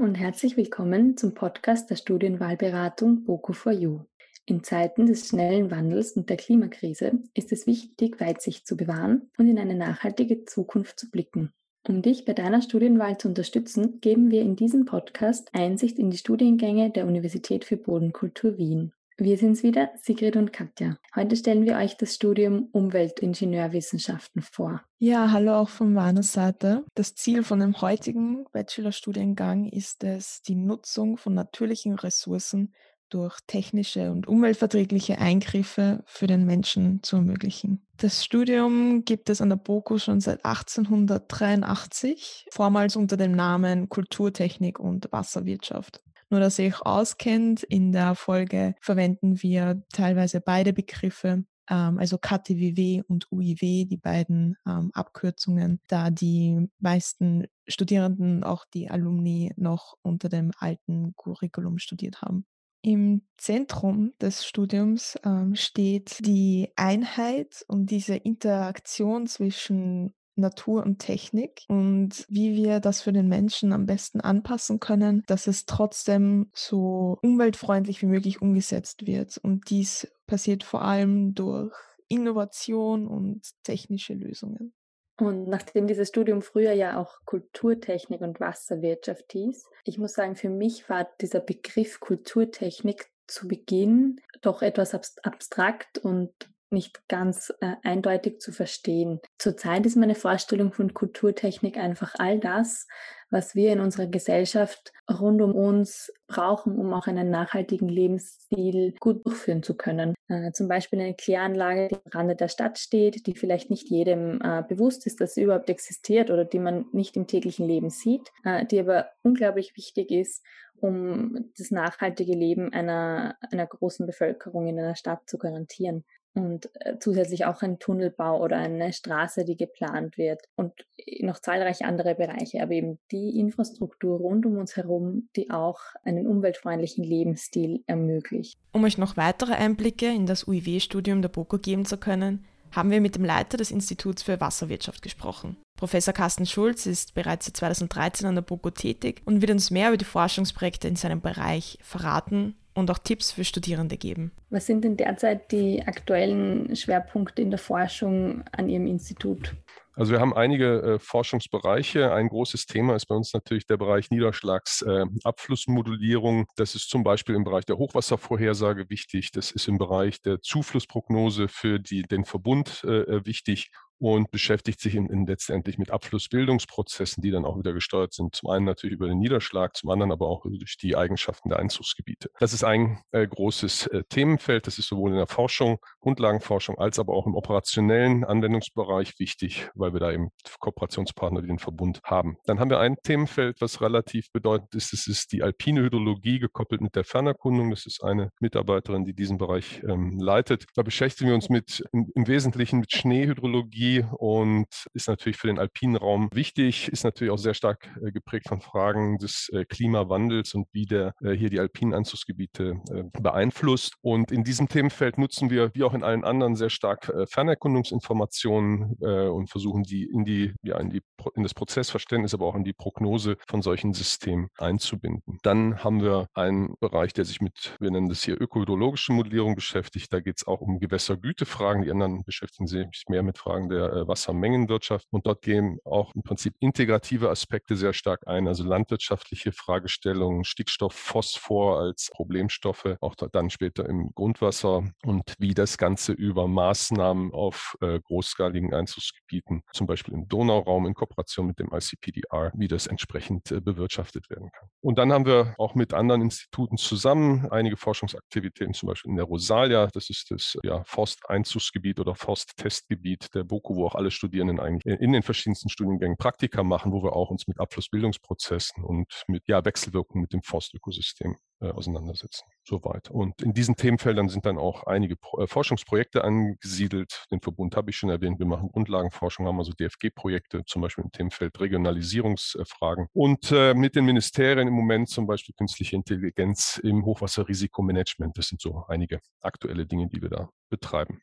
und herzlich willkommen zum Podcast der Studienwahlberatung BOKU4U. In Zeiten des schnellen Wandels und der Klimakrise ist es wichtig, Weitsicht zu bewahren und in eine nachhaltige Zukunft zu blicken. Um dich bei deiner Studienwahl zu unterstützen, geben wir in diesem Podcast Einsicht in die Studiengänge der Universität für Bodenkultur Wien. Wir sind's wieder, Sigrid und Katja. Heute stellen wir euch das Studium Umweltingenieurwissenschaften vor. Ja, hallo auch von meiner Seite. Das Ziel von dem heutigen Bachelorstudiengang ist es, die Nutzung von natürlichen Ressourcen durch technische und umweltverträgliche Eingriffe für den Menschen zu ermöglichen. Das Studium gibt es an der BOKU schon seit 1883, vormals unter dem Namen Kulturtechnik und Wasserwirtschaft. Nur, dass ihr euch auskennt, in der Folge verwenden wir teilweise beide Begriffe, ähm, also KTWW und UIW, die beiden ähm, Abkürzungen, da die meisten Studierenden, auch die Alumni, noch unter dem alten Curriculum studiert haben. Im Zentrum des Studiums ähm, steht die Einheit und diese Interaktion zwischen Natur und Technik und wie wir das für den Menschen am besten anpassen können, dass es trotzdem so umweltfreundlich wie möglich umgesetzt wird. Und dies passiert vor allem durch Innovation und technische Lösungen. Und nachdem dieses Studium früher ja auch Kulturtechnik und Wasserwirtschaft hieß, ich muss sagen, für mich war dieser Begriff Kulturtechnik zu Beginn doch etwas abstrakt und nicht ganz äh, eindeutig zu verstehen. Zurzeit ist meine Vorstellung von Kulturtechnik einfach all das, was wir in unserer Gesellschaft rund um uns brauchen, um auch einen nachhaltigen Lebensstil gut durchführen zu können. Äh, zum Beispiel eine Kläranlage, die am Rande der Stadt steht, die vielleicht nicht jedem äh, bewusst ist, dass sie überhaupt existiert oder die man nicht im täglichen Leben sieht, äh, die aber unglaublich wichtig ist, um das nachhaltige Leben einer, einer großen Bevölkerung in einer Stadt zu garantieren und äh, zusätzlich auch ein Tunnelbau oder eine Straße, die geplant wird und noch zahlreiche andere Bereiche, aber eben die Infrastruktur rund um uns herum, die auch einen umweltfreundlichen Lebensstil ermöglicht. Um euch noch weitere Einblicke in das UIW-Studium der BOKU geben zu können, haben wir mit dem Leiter des Instituts für Wasserwirtschaft gesprochen. Professor Carsten Schulz ist bereits seit 2013 an der BOKU tätig und wird uns mehr über die Forschungsprojekte in seinem Bereich verraten und auch Tipps für Studierende geben. Was sind denn derzeit die aktuellen Schwerpunkte in der Forschung an Ihrem Institut? Also wir haben einige äh, Forschungsbereiche. Ein großes Thema ist bei uns natürlich der Bereich Niederschlagsabflussmodulierung. Äh, das ist zum Beispiel im Bereich der Hochwasservorhersage wichtig. Das ist im Bereich der Zuflussprognose für die, den Verbund äh, äh wichtig und beschäftigt sich in, in letztendlich mit Abflussbildungsprozessen, die dann auch wieder gesteuert sind. Zum einen natürlich über den Niederschlag, zum anderen aber auch durch die Eigenschaften der Einzugsgebiete. Das ist ein äh, großes äh, Themenfeld. Das ist sowohl in der Forschung, Grundlagenforschung, als aber auch im operationellen Anwendungsbereich wichtig, weil wir da eben Kooperationspartner, die den Verbund haben. Dann haben wir ein Themenfeld, was relativ bedeutend ist. Das ist die alpine Hydrologie gekoppelt mit der Fernerkundung. Das ist eine Mitarbeiterin, die diesen Bereich ähm, leitet. Da beschäftigen wir uns mit im, im Wesentlichen mit Schneehydrologie und ist natürlich für den alpinen Raum wichtig, ist natürlich auch sehr stark äh, geprägt von Fragen des äh, Klimawandels und wie der äh, hier die alpinen Anzugsgebiete beeinflusst. Und in diesem Themenfeld nutzen wir, wie auch in allen anderen, sehr stark Fernerkundungsinformationen und versuchen die in die, ja, in die, in das Prozessverständnis, aber auch in die Prognose von solchen Systemen einzubinden. Dann haben wir einen Bereich, der sich mit, wir nennen das hier ökohydrologische Modellierung beschäftigt. Da geht es auch um Gewässergütefragen. Die anderen beschäftigen sich mehr mit Fragen der der äh, Wassermengenwirtschaft. Und dort gehen auch im Prinzip integrative Aspekte sehr stark ein, also landwirtschaftliche Fragestellungen, Stickstoff, Phosphor als Problemstoffe, auch dann später im Grundwasser und wie das Ganze über Maßnahmen auf äh, großskaligen Einzugsgebieten, zum Beispiel im Donauraum in Kooperation mit dem ICPDR, wie das entsprechend äh, bewirtschaftet werden kann. Und dann haben wir auch mit anderen Instituten zusammen einige Forschungsaktivitäten, zum Beispiel in der Rosalia, das ist das ja, Forsteinzugsgebiet oder Forsttestgebiet der BOKU, wo auch alle Studierenden eigentlich in den verschiedensten Studiengängen Praktika machen, wo wir auch uns mit Abflussbildungsprozessen und mit ja, Wechselwirkungen mit dem Forstökosystem äh, auseinandersetzen. Soweit. Und in diesen Themenfeldern sind dann auch einige Pro äh, Forschungsprojekte angesiedelt. Den Verbund habe ich schon erwähnt. Wir machen Grundlagenforschung, haben also DFG-Projekte, zum Beispiel im Themenfeld Regionalisierungsfragen. Und äh, mit den Ministerien im Moment zum Beispiel künstliche Intelligenz im Hochwasserrisikomanagement. Das sind so einige aktuelle Dinge, die wir da betreiben.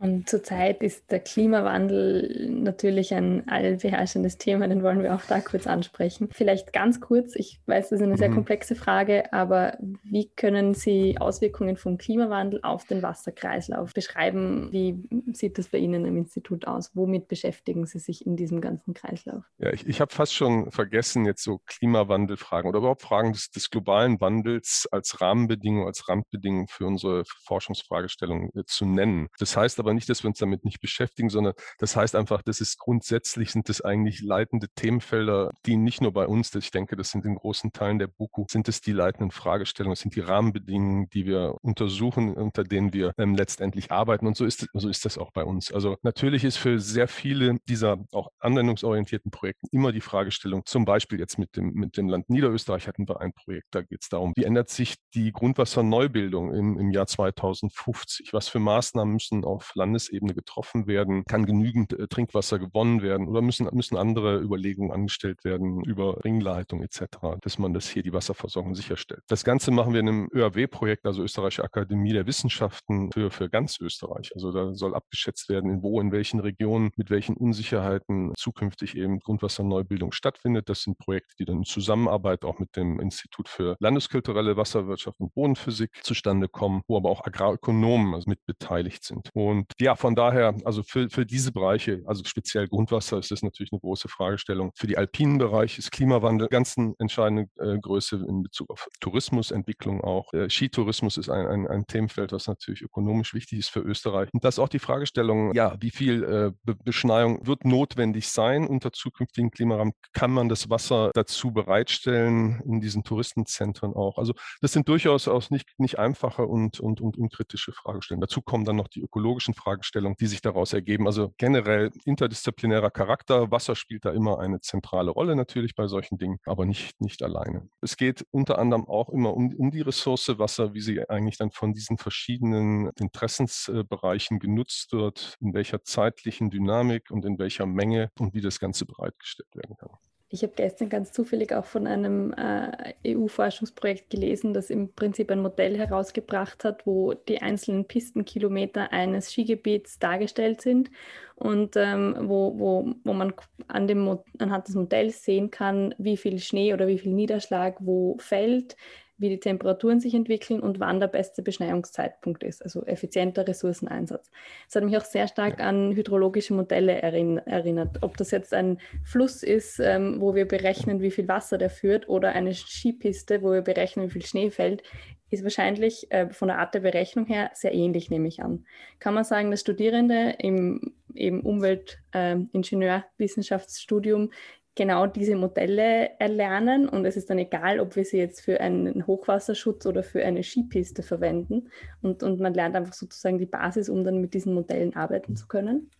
Und zurzeit ist der Klimawandel natürlich ein allbeherrschendes Thema, den wollen wir auch da kurz ansprechen. Vielleicht ganz kurz, ich weiß, das ist eine sehr mhm. komplexe Frage, aber wie können Sie Auswirkungen vom Klimawandel auf den Wasserkreislauf beschreiben? Wie sieht das bei Ihnen im Institut aus? Womit beschäftigen Sie sich in diesem ganzen Kreislauf? Ja, ich, ich habe fast schon vergessen, jetzt so Klimawandelfragen oder überhaupt Fragen des, des globalen Wandels als Rahmenbedingung, als Randbedingung für unsere Forschungsfragestellung äh, zu nennen. Das heißt aber, aber nicht, dass wir uns damit nicht beschäftigen, sondern das heißt einfach, das ist grundsätzlich, sind das eigentlich leitende Themenfelder, die nicht nur bei uns, ich denke, das sind in großen Teilen der BUKU, sind es die leitenden Fragestellungen, das sind die Rahmenbedingungen, die wir untersuchen, unter denen wir ähm, letztendlich arbeiten. Und so ist, so ist das auch bei uns. Also natürlich ist für sehr viele dieser auch anwendungsorientierten Projekten immer die Fragestellung, zum Beispiel jetzt mit dem, mit dem Land Niederösterreich hatten wir ein Projekt, da geht es darum, wie ändert sich die Grundwasserneubildung im, im Jahr 2050? Was für Maßnahmen müssen auf Landesebene getroffen werden? Kann genügend äh, Trinkwasser gewonnen werden oder müssen, müssen andere Überlegungen angestellt werden über Ringleitung etc., dass man das hier die Wasserversorgung sicherstellt? Das Ganze machen wir in einem ÖAW-Projekt, also Österreichische Akademie der Wissenschaften für, für ganz Österreich. Also da soll abgeschätzt werden, in wo, in welchen Regionen, mit welchen Unsicherheiten zukünftig eben Grundwasserneubildung stattfindet. Das sind Projekte, die dann in Zusammenarbeit auch mit dem Institut für landeskulturelle Wasserwirtschaft und Bodenphysik zustande kommen, wo aber auch Agrarökonomen also mit beteiligt sind. Und ja, von daher, also für, für diese Bereiche, also speziell Grundwasser, ist das natürlich eine große Fragestellung. Für die alpinen Bereiche ist Klimawandel ganz eine entscheidende äh, Größe in Bezug auf Tourismusentwicklung auch. Der Skitourismus ist ein, ein, ein Themenfeld, was natürlich ökonomisch wichtig ist für Österreich. Und das ist auch die Fragestellung, ja, wie viel äh, Be Beschneiung wird notwendig sein unter zukünftigen Klimarahmen? Kann man das Wasser dazu bereitstellen in diesen Touristenzentren auch? Also das sind durchaus auch nicht, nicht einfache und, und, und unkritische Fragestellungen. Dazu kommen dann noch die ökologischen Fragestellungen, die sich daraus ergeben. Also generell interdisziplinärer Charakter. Wasser spielt da immer eine zentrale Rolle natürlich bei solchen Dingen, aber nicht, nicht alleine. Es geht unter anderem auch immer um, um die Ressource Wasser, wie sie eigentlich dann von diesen verschiedenen Interessensbereichen genutzt wird, in welcher zeitlichen Dynamik und in welcher Menge und wie das Ganze bereitgestellt werden kann. Ich habe gestern ganz zufällig auch von einem äh, EU-Forschungsprojekt gelesen, das im Prinzip ein Modell herausgebracht hat, wo die einzelnen Pistenkilometer eines Skigebiets dargestellt sind und ähm, wo, wo, wo man an dem, anhand des Modells sehen kann, wie viel Schnee oder wie viel Niederschlag wo fällt, wie die Temperaturen sich entwickeln und wann der beste Beschneiungszeitpunkt ist, also effizienter Ressourceneinsatz. Es hat mich auch sehr stark an hydrologische Modelle erinnert. Ob das jetzt ein Fluss ist, ähm, wo wir berechnen, wie viel Wasser der führt, oder eine Skipiste, wo wir berechnen, wie viel Schnee fällt, ist wahrscheinlich äh, von der Art der Berechnung her sehr ähnlich, nehme ich an. Kann man sagen, dass Studierende im eben Umweltingenieurwissenschaftsstudium ähm, genau diese Modelle erlernen und es ist dann egal, ob wir sie jetzt für einen Hochwasserschutz oder für eine Skipiste verwenden und, und man lernt einfach sozusagen die Basis, um dann mit diesen Modellen arbeiten zu können.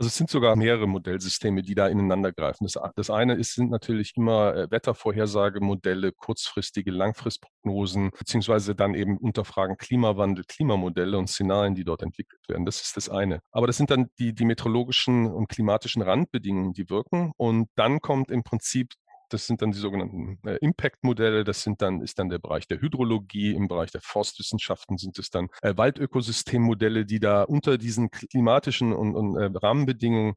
Also es sind sogar mehrere Modellsysteme, die da ineinander greifen. Das, das eine ist, sind natürlich immer äh, Wettervorhersagemodelle, kurzfristige Langfristprognosen, beziehungsweise dann eben Unterfragen Klimawandel, Klimamodelle und Szenarien, die dort entwickelt werden. Das ist das eine. Aber das sind dann die, die meteorologischen und klimatischen Randbedingungen, die wirken. Und dann kommt im Prinzip das sind dann die sogenannten äh, Impact-Modelle. Das sind dann, ist dann der Bereich der Hydrologie. Im Bereich der Forstwissenschaften sind es dann äh, Waldökosystemmodelle, die da unter diesen klimatischen und, und äh, Rahmenbedingungen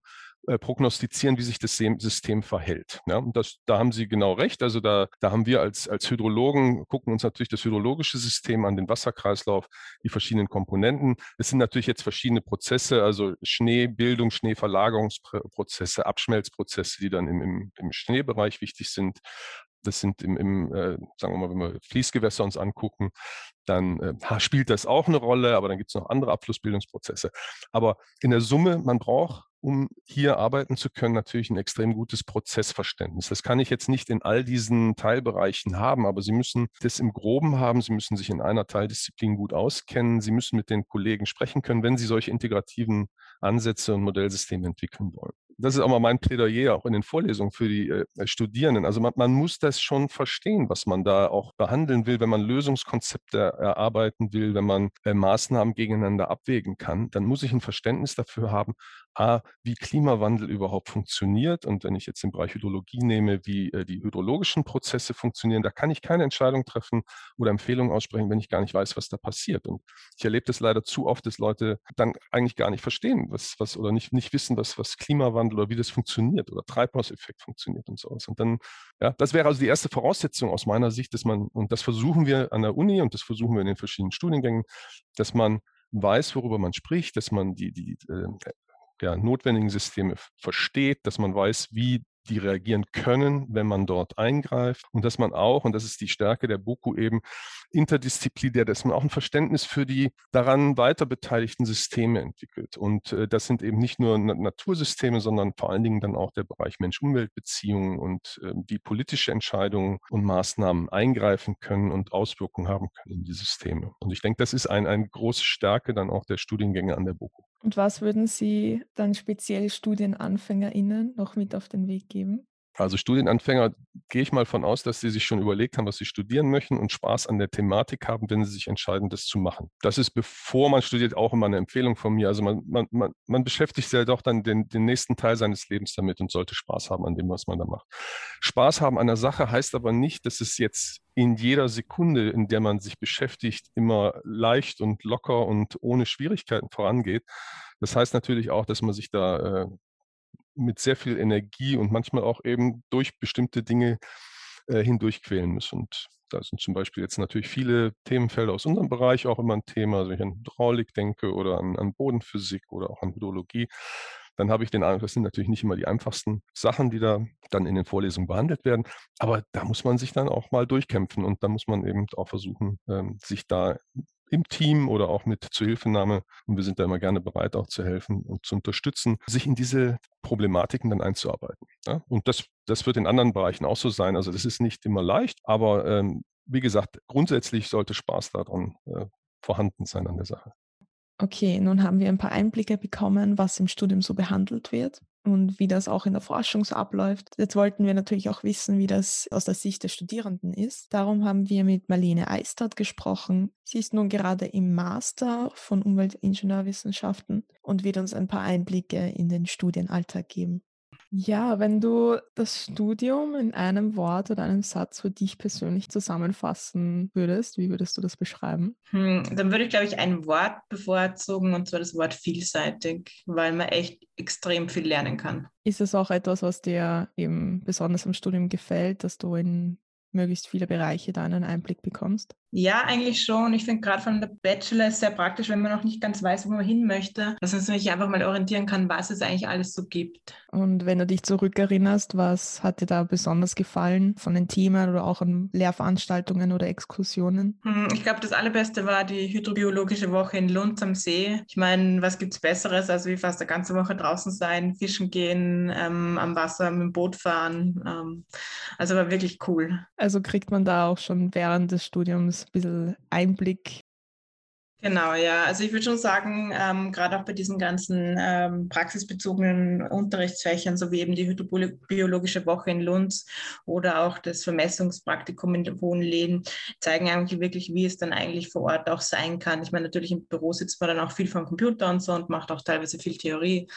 äh, prognostizieren, wie sich das System verhält. Ja, und das, da haben Sie genau recht. Also da, da haben wir als, als Hydrologen, gucken uns natürlich das hydrologische System an, den Wasserkreislauf, die verschiedenen Komponenten. Es sind natürlich jetzt verschiedene Prozesse, also Schneebildung, Schneeverlagerungsprozesse, Abschmelzprozesse, die dann im, im, im Schneebereich wichtig sind. Das sind im, im äh, sagen wir mal, wenn wir Fließgewässer uns angucken, dann äh, spielt das auch eine Rolle, aber dann gibt es noch andere Abflussbildungsprozesse. Aber in der Summe, man braucht um hier arbeiten zu können, natürlich ein extrem gutes Prozessverständnis. Das kann ich jetzt nicht in all diesen Teilbereichen haben, aber Sie müssen das im Groben haben. Sie müssen sich in einer Teildisziplin gut auskennen. Sie müssen mit den Kollegen sprechen können, wenn Sie solche integrativen Ansätze und Modellsysteme entwickeln wollen das ist auch mal mein Plädoyer auch in den Vorlesungen für die äh, Studierenden. Also man, man, muss das schon verstehen, was man da auch behandeln will, wenn man Lösungskonzepte erarbeiten will, wenn man äh, Maßnahmen gegeneinander abwägen kann, dann muss ich ein Verständnis dafür haben, A, wie Klimawandel überhaupt funktioniert. Und wenn ich jetzt den Bereich Hydrologie nehme, wie äh, die hydrologischen Prozesse funktionieren, da kann ich keine Entscheidung treffen oder Empfehlungen aussprechen, wenn ich gar nicht weiß, was da passiert. Und ich erlebe das leider zu oft, dass Leute dann eigentlich gar nicht verstehen, was, was oder nicht, nicht wissen, was, was Klimawandel oder wie das funktioniert oder Treibhauseffekt funktioniert und sowas. Und dann, ja, das wäre also die erste Voraussetzung aus meiner Sicht, dass man, und das versuchen wir an der Uni und das versuchen wir in den verschiedenen Studiengängen, dass man weiß, worüber man spricht, dass man die, die äh, ja, notwendigen Systeme versteht, dass man weiß, wie die reagieren können, wenn man dort eingreift und dass man auch, und das ist die Stärke der BOKU eben, interdisziplinär, dass man auch ein Verständnis für die daran weiter beteiligten Systeme entwickelt. Und äh, das sind eben nicht nur Na Natursysteme, sondern vor allen Dingen dann auch der Bereich Mensch-Umwelt-Beziehungen und äh, wie politische Entscheidungen und Maßnahmen eingreifen können und Auswirkungen haben können in die Systeme. Und ich denke, das ist ein, eine große Stärke dann auch der Studiengänge an der BOKU. Und was würden Sie dann speziell StudienanfängerInnen noch mit auf den Weg geben? Also Studienanfänger gehe ich mal von aus, dass sie sich schon überlegt haben, was sie studieren möchten und Spaß an der Thematik haben, wenn sie sich entscheiden, das zu machen. Das ist, bevor man studiert, auch immer eine Empfehlung von mir. Also man, man, man, man beschäftigt sich ja doch dann den, den nächsten Teil seines Lebens damit und sollte Spaß haben an dem, was man da macht. Spaß haben an der Sache heißt aber nicht, dass es jetzt in jeder Sekunde, in der man sich beschäftigt, immer leicht und locker und ohne Schwierigkeiten vorangeht. Das heißt natürlich auch, dass man sich da äh, mit sehr viel Energie und manchmal auch eben durch bestimmte Dinge äh, hindurchquälen muss. Und da sind zum Beispiel jetzt natürlich viele Themenfelder aus unserem Bereich auch immer ein Thema. Also wenn ich an Hydraulik denke oder an, an Bodenphysik oder auch an Hydrologie, dann habe ich den Eindruck, das sind natürlich nicht immer die einfachsten Sachen, die da dann in den Vorlesungen behandelt werden. Aber da muss man sich dann auch mal durchkämpfen und da muss man eben auch versuchen, ähm, sich da im Team oder auch mit Zuhilfenahme, und wir sind da immer gerne bereit, auch zu helfen und zu unterstützen, sich in diese Problematiken dann einzuarbeiten. Ja? Und das, das wird in anderen Bereichen auch so sein. Also das ist nicht immer leicht, aber ähm, wie gesagt, grundsätzlich sollte Spaß daran äh, vorhanden sein an der Sache. Okay, nun haben wir ein paar Einblicke bekommen, was im Studium so behandelt wird und wie das auch in der Forschung so abläuft. Jetzt wollten wir natürlich auch wissen, wie das aus der Sicht der Studierenden ist. Darum haben wir mit Marlene Eistert gesprochen. Sie ist nun gerade im Master von Umweltingenieurwissenschaften und wird uns ein paar Einblicke in den Studienalltag geben. Ja, wenn du das Studium in einem Wort oder einem Satz für dich persönlich zusammenfassen würdest, wie würdest du das beschreiben? Hm, dann würde ich, glaube ich, ein Wort bevorzugen, und zwar das Wort vielseitig, weil man echt extrem viel lernen kann. Ist es auch etwas, was dir eben besonders am Studium gefällt, dass du in möglichst viele Bereiche da einen Einblick bekommst? Ja, eigentlich schon. Ich finde gerade von der Bachelor ist sehr praktisch, wenn man noch nicht ganz weiß, wo man hin möchte, dass man sich einfach mal orientieren kann, was es eigentlich alles so gibt. Und wenn du dich zurückerinnerst, was hat dir da besonders gefallen von den Themen oder auch an Lehrveranstaltungen oder Exkursionen? Hm, ich glaube, das Allerbeste war die hydrobiologische Woche in Lund am See. Ich meine, was gibt es Besseres, als wie fast eine ganze Woche draußen sein, fischen gehen, ähm, am Wasser mit dem Boot fahren. Ähm, also war wirklich cool. Also kriegt man da auch schon während des Studiums ein bisschen Einblick Genau, ja. Also ich würde schon sagen, ähm, gerade auch bei diesen ganzen ähm, praxisbezogenen Unterrichtsfächern, so wie eben die hydrobiologische Woche in Lunds oder auch das Vermessungspraktikum in Hohenleden, zeigen eigentlich wirklich, wie es dann eigentlich vor Ort auch sein kann. Ich meine, natürlich im Büro sitzt man dann auch viel vom Computer und so und macht auch teilweise viel Theorie.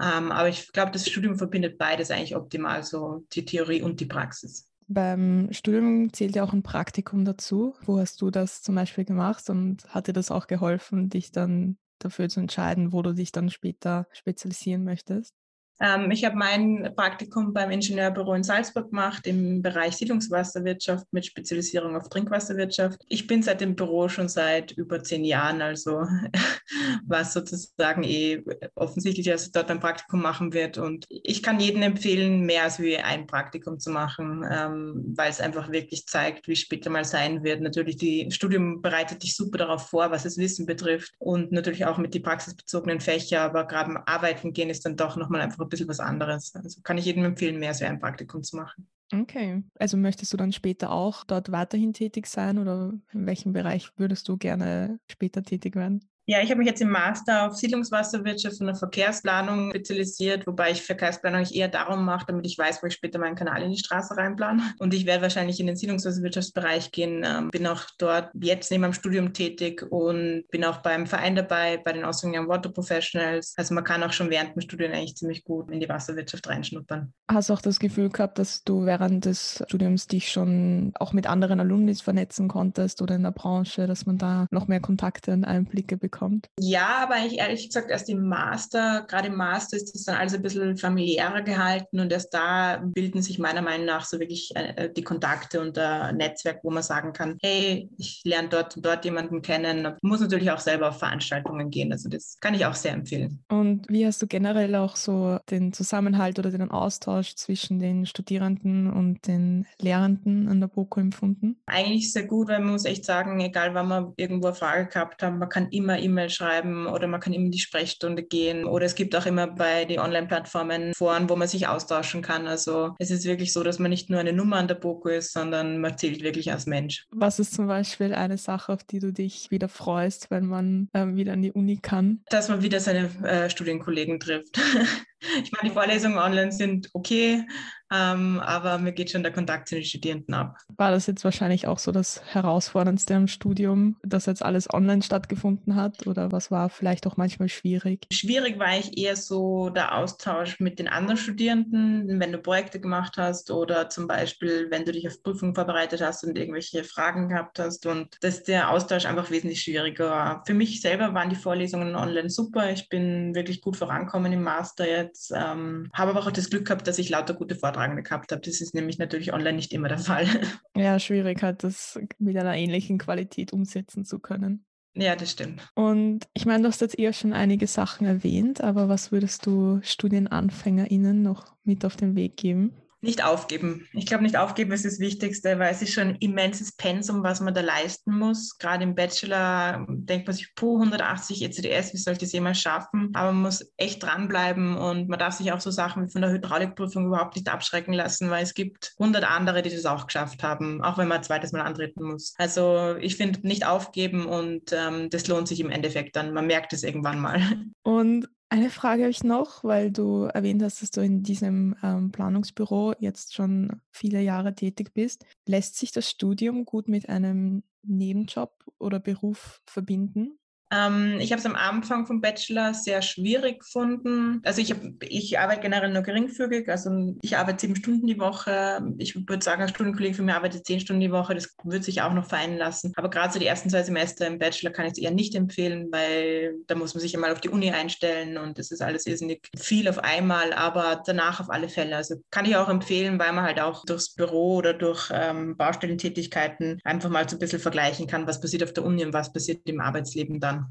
Ähm, aber ich glaube, das Studium verbindet beides eigentlich optimal, so die Theorie und die Praxis. Beim Studium zählt ja auch ein Praktikum dazu. Wo hast du das zum Beispiel gemacht und hat dir das auch geholfen, dich dann dafür zu entscheiden, wo du dich dann später spezialisieren möchtest? Ähm, ich habe mein Praktikum beim Ingenieurbüro in Salzburg gemacht im Bereich Siedlungswasserwirtschaft mit Spezialisierung auf Trinkwasserwirtschaft. Ich bin seit dem Büro schon seit über zehn Jahren, also was sozusagen eh offensichtlich, dass dort ein Praktikum machen wird. Und ich kann jedem empfehlen, mehr als wie ein Praktikum zu machen, ähm, weil es einfach wirklich zeigt, wie später mal sein wird. Natürlich, die Studium bereitet dich super darauf vor, was das Wissen betrifft und natürlich auch mit die praxisbezogenen Fächer, aber gerade Arbeiten gehen ist dann doch nochmal einfach ein bisschen was anderes. Also kann ich jedem empfehlen, mehr so ein Praktikum zu machen. Okay. Also möchtest du dann später auch dort weiterhin tätig sein oder in welchem Bereich würdest du gerne später tätig werden? Ja, ich habe mich jetzt im Master auf Siedlungswasserwirtschaft und Verkehrsplanung spezialisiert, wobei ich Verkehrsplanung eher darum mache, damit ich weiß, wo ich später meinen Kanal in die Straße reinplane. Und ich werde wahrscheinlich in den Siedlungswasserwirtschaftsbereich gehen, ähm, bin auch dort jetzt neben meinem Studium tätig und bin auch beim Verein dabei, bei den Austrian Young Water Professionals. Also man kann auch schon während dem Studium eigentlich ziemlich gut in die Wasserwirtschaft reinschnuppern. Hast du auch das Gefühl gehabt, dass du während des Studiums dich schon auch mit anderen Alumnis vernetzen konntest oder in der Branche, dass man da noch mehr Kontakte und Einblicke bekommt? Bekommt? Ja, aber eigentlich ehrlich gesagt erst im Master, gerade im Master ist das dann alles ein bisschen familiärer gehalten und erst da bilden sich meiner Meinung nach so wirklich äh, die Kontakte und ein Netzwerk, wo man sagen kann, hey, ich lerne dort und dort jemanden kennen. Man muss natürlich auch selber auf Veranstaltungen gehen. Also das kann ich auch sehr empfehlen. Und wie hast du generell auch so den Zusammenhalt oder den Austausch zwischen den Studierenden und den Lehrenden an der BOKU empfunden? Eigentlich sehr gut, weil man muss echt sagen, egal wann man irgendwo eine Frage gehabt haben, man kann immer E-Mail schreiben oder man kann immer in die Sprechstunde gehen. Oder es gibt auch immer bei den Online-Plattformen Foren, wo man sich austauschen kann. Also es ist wirklich so, dass man nicht nur eine Nummer an der BOKU ist, sondern man zählt wirklich als Mensch. Was ist zum Beispiel eine Sache, auf die du dich wieder freust, wenn man ähm, wieder an die Uni kann? Dass man wieder seine äh, Studienkollegen trifft. ich meine, die Vorlesungen online sind okay, ähm, aber mir geht schon der Kontakt zu den Studierenden ab. War das jetzt wahrscheinlich auch so das Herausforderndste am Studium, dass jetzt alles online stattgefunden hat oder was war vielleicht auch manchmal schwierig? Schwierig war ich eher so der Austausch mit den anderen Studierenden, wenn du Projekte gemacht hast oder zum Beispiel, wenn du dich auf Prüfungen vorbereitet hast und irgendwelche Fragen gehabt hast und dass der Austausch einfach wesentlich schwieriger war. Für mich selber waren die Vorlesungen online super. Ich bin wirklich gut vorankommen im Master jetzt, ähm, habe aber auch das Glück gehabt, dass ich lauter gute Vortragende gehabt habe. Das ist nämlich natürlich online nicht immer der Fall. Ja, schwierig halt, das mit einer ähnlichen Qualität umsetzen zu können. Ja, das stimmt. Und ich meine, du hast jetzt eher schon einige Sachen erwähnt, aber was würdest du StudienanfängerInnen noch mit auf den Weg geben? Nicht aufgeben. Ich glaube, nicht aufgeben ist das Wichtigste, weil es ist schon ein immenses Pensum, was man da leisten muss. Gerade im Bachelor denkt man sich, puh, 180 ECDS, wie soll ich das jemals schaffen? Aber man muss echt dranbleiben und man darf sich auch so Sachen wie von der Hydraulikprüfung überhaupt nicht abschrecken lassen, weil es gibt 100 andere, die das auch geschafft haben, auch wenn man ein zweites Mal antreten muss. Also ich finde, nicht aufgeben und ähm, das lohnt sich im Endeffekt dann. Man merkt es irgendwann mal. Und eine Frage habe ich noch, weil du erwähnt hast, dass du in diesem ähm, Planungsbüro jetzt schon viele Jahre tätig bist. Lässt sich das Studium gut mit einem Nebenjob oder Beruf verbinden? Ähm, ich habe es am Anfang vom Bachelor sehr schwierig gefunden. Also ich, hab, ich arbeite generell nur geringfügig. Also ich arbeite sieben Stunden die Woche. Ich würde sagen, ein Studienkollege für mich arbeitet zehn Stunden die Woche. Das würde sich auch noch vereinen lassen. Aber gerade so die ersten zwei Semester im Bachelor kann ich es eher nicht empfehlen, weil da muss man sich einmal auf die Uni einstellen und das ist alles irrsinnig viel auf einmal. Aber danach auf alle Fälle. Also kann ich auch empfehlen, weil man halt auch durchs Büro oder durch ähm, Baustellentätigkeiten einfach mal so ein bisschen vergleichen kann, was passiert auf der Uni und was passiert im Arbeitsleben dann.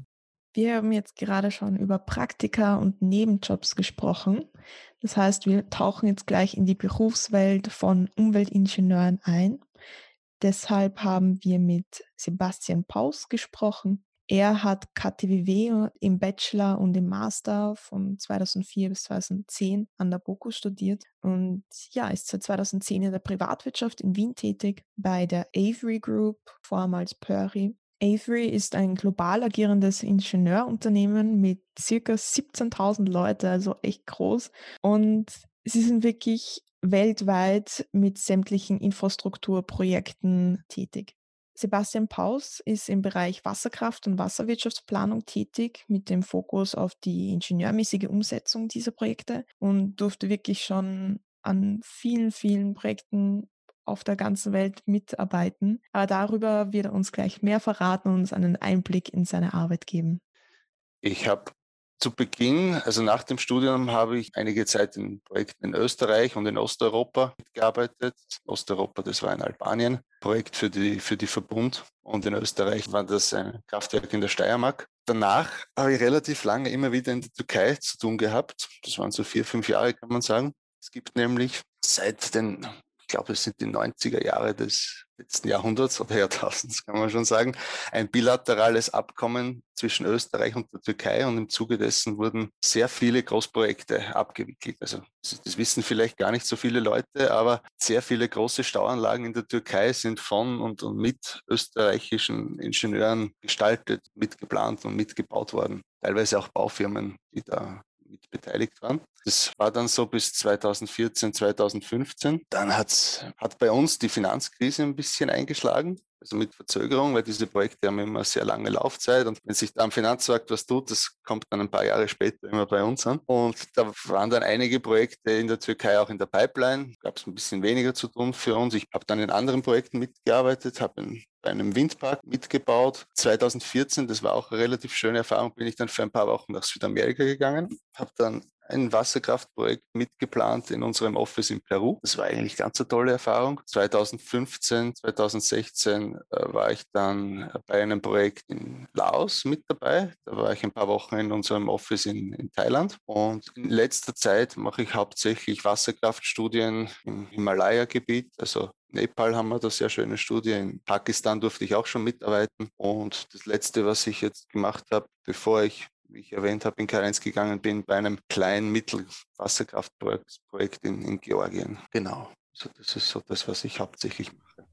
Wir haben jetzt gerade schon über Praktika und Nebenjobs gesprochen. Das heißt, wir tauchen jetzt gleich in die Berufswelt von Umweltingenieuren ein. Deshalb haben wir mit Sebastian Paus gesprochen. Er hat KTWW im Bachelor und im Master von 2004 bis 2010 an der BOKU studiert und ja, ist seit 2010 in der Privatwirtschaft in Wien tätig, bei der Avery Group, vormals Pöri, Avery ist ein global agierendes Ingenieurunternehmen mit circa 17.000 Leute, also echt groß. Und sie sind wirklich weltweit mit sämtlichen Infrastrukturprojekten tätig. Sebastian Paus ist im Bereich Wasserkraft und Wasserwirtschaftsplanung tätig mit dem Fokus auf die ingenieurmäßige Umsetzung dieser Projekte und durfte wirklich schon an vielen, vielen Projekten auf der ganzen Welt mitarbeiten. Aber darüber wird er uns gleich mehr verraten und uns einen Einblick in seine Arbeit geben. Ich habe zu Beginn, also nach dem Studium, habe ich einige Zeit in Projekten in Österreich und in Osteuropa mitgearbeitet. Osteuropa, das war in Albanien, Projekt für die, für die Verbund. Und in Österreich war das ein Kraftwerk in der Steiermark. Danach habe ich relativ lange immer wieder in der Türkei zu tun gehabt. Das waren so vier, fünf Jahre, kann man sagen. Es gibt nämlich seit den glaube, es sind die 90er Jahre des letzten Jahrhunderts oder Jahrtausends, kann man schon sagen, ein bilaterales Abkommen zwischen Österreich und der Türkei und im Zuge dessen wurden sehr viele Großprojekte abgewickelt. Also das wissen vielleicht gar nicht so viele Leute, aber sehr viele große Stauanlagen in der Türkei sind von und, und mit österreichischen Ingenieuren gestaltet, mitgeplant und mitgebaut worden. Teilweise auch Baufirmen, die da mit beteiligt waren. Das war dann so bis 2014, 2015. Dann hat's, hat bei uns die Finanzkrise ein bisschen eingeschlagen also mit Verzögerung, weil diese Projekte haben immer sehr lange Laufzeit und wenn sich da am Finanzmarkt was tut, das kommt dann ein paar Jahre später immer bei uns an. Und da waren dann einige Projekte in der Türkei auch in der Pipeline, gab es ein bisschen weniger zu tun für uns. Ich habe dann in anderen Projekten mitgearbeitet, habe bei einem Windpark mitgebaut. 2014, das war auch eine relativ schöne Erfahrung, bin ich dann für ein paar Wochen nach Südamerika gegangen, habe dann ein Wasserkraftprojekt mitgeplant in unserem Office in Peru. Das war eigentlich ganz eine tolle Erfahrung. 2015, 2016 äh, war ich dann bei einem Projekt in Laos mit dabei. Da war ich ein paar Wochen in unserem Office in, in Thailand. Und in letzter Zeit mache ich hauptsächlich Wasserkraftstudien im Himalaya-Gebiet, also Nepal haben wir da sehr schöne Studie. In Pakistan durfte ich auch schon mitarbeiten. Und das Letzte, was ich jetzt gemacht habe, bevor ich wie ich erwähnt habe, in Karenz gegangen bin, bei einem kleinen Mittelwasserkraftprojekt in, in Georgien. Genau. Also das ist so das, was ich hauptsächlich mache.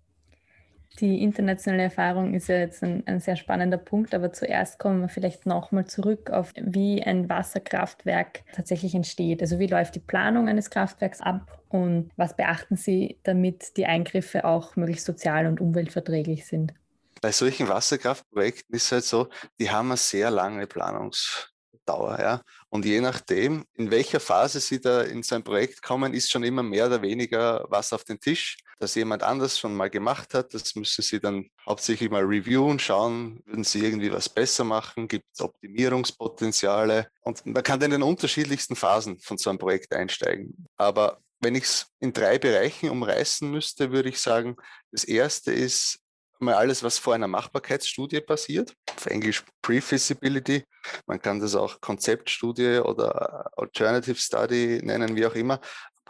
Die internationale Erfahrung ist ja jetzt ein, ein sehr spannender Punkt, aber zuerst kommen wir vielleicht nochmal zurück auf, wie ein Wasserkraftwerk tatsächlich entsteht. Also wie läuft die Planung eines Kraftwerks ab und was beachten Sie, damit die Eingriffe auch möglichst sozial und umweltverträglich sind? Bei solchen Wasserkraftprojekten ist es halt so, die haben eine sehr lange Planungsdauer. Ja? Und je nachdem, in welcher Phase Sie da in so ein Projekt kommen, ist schon immer mehr oder weniger was auf den Tisch, das jemand anders schon mal gemacht hat. Das müssen Sie dann hauptsächlich mal reviewen, schauen, würden Sie irgendwie was besser machen, gibt es Optimierungspotenziale. Und man kann in den unterschiedlichsten Phasen von so einem Projekt einsteigen. Aber wenn ich es in drei Bereichen umreißen müsste, würde ich sagen, das erste ist mal alles, was vor einer Machbarkeitsstudie passiert, auf Englisch Pre-Feasibility. Man kann das auch Konzeptstudie oder Alternative Study nennen, wie auch immer.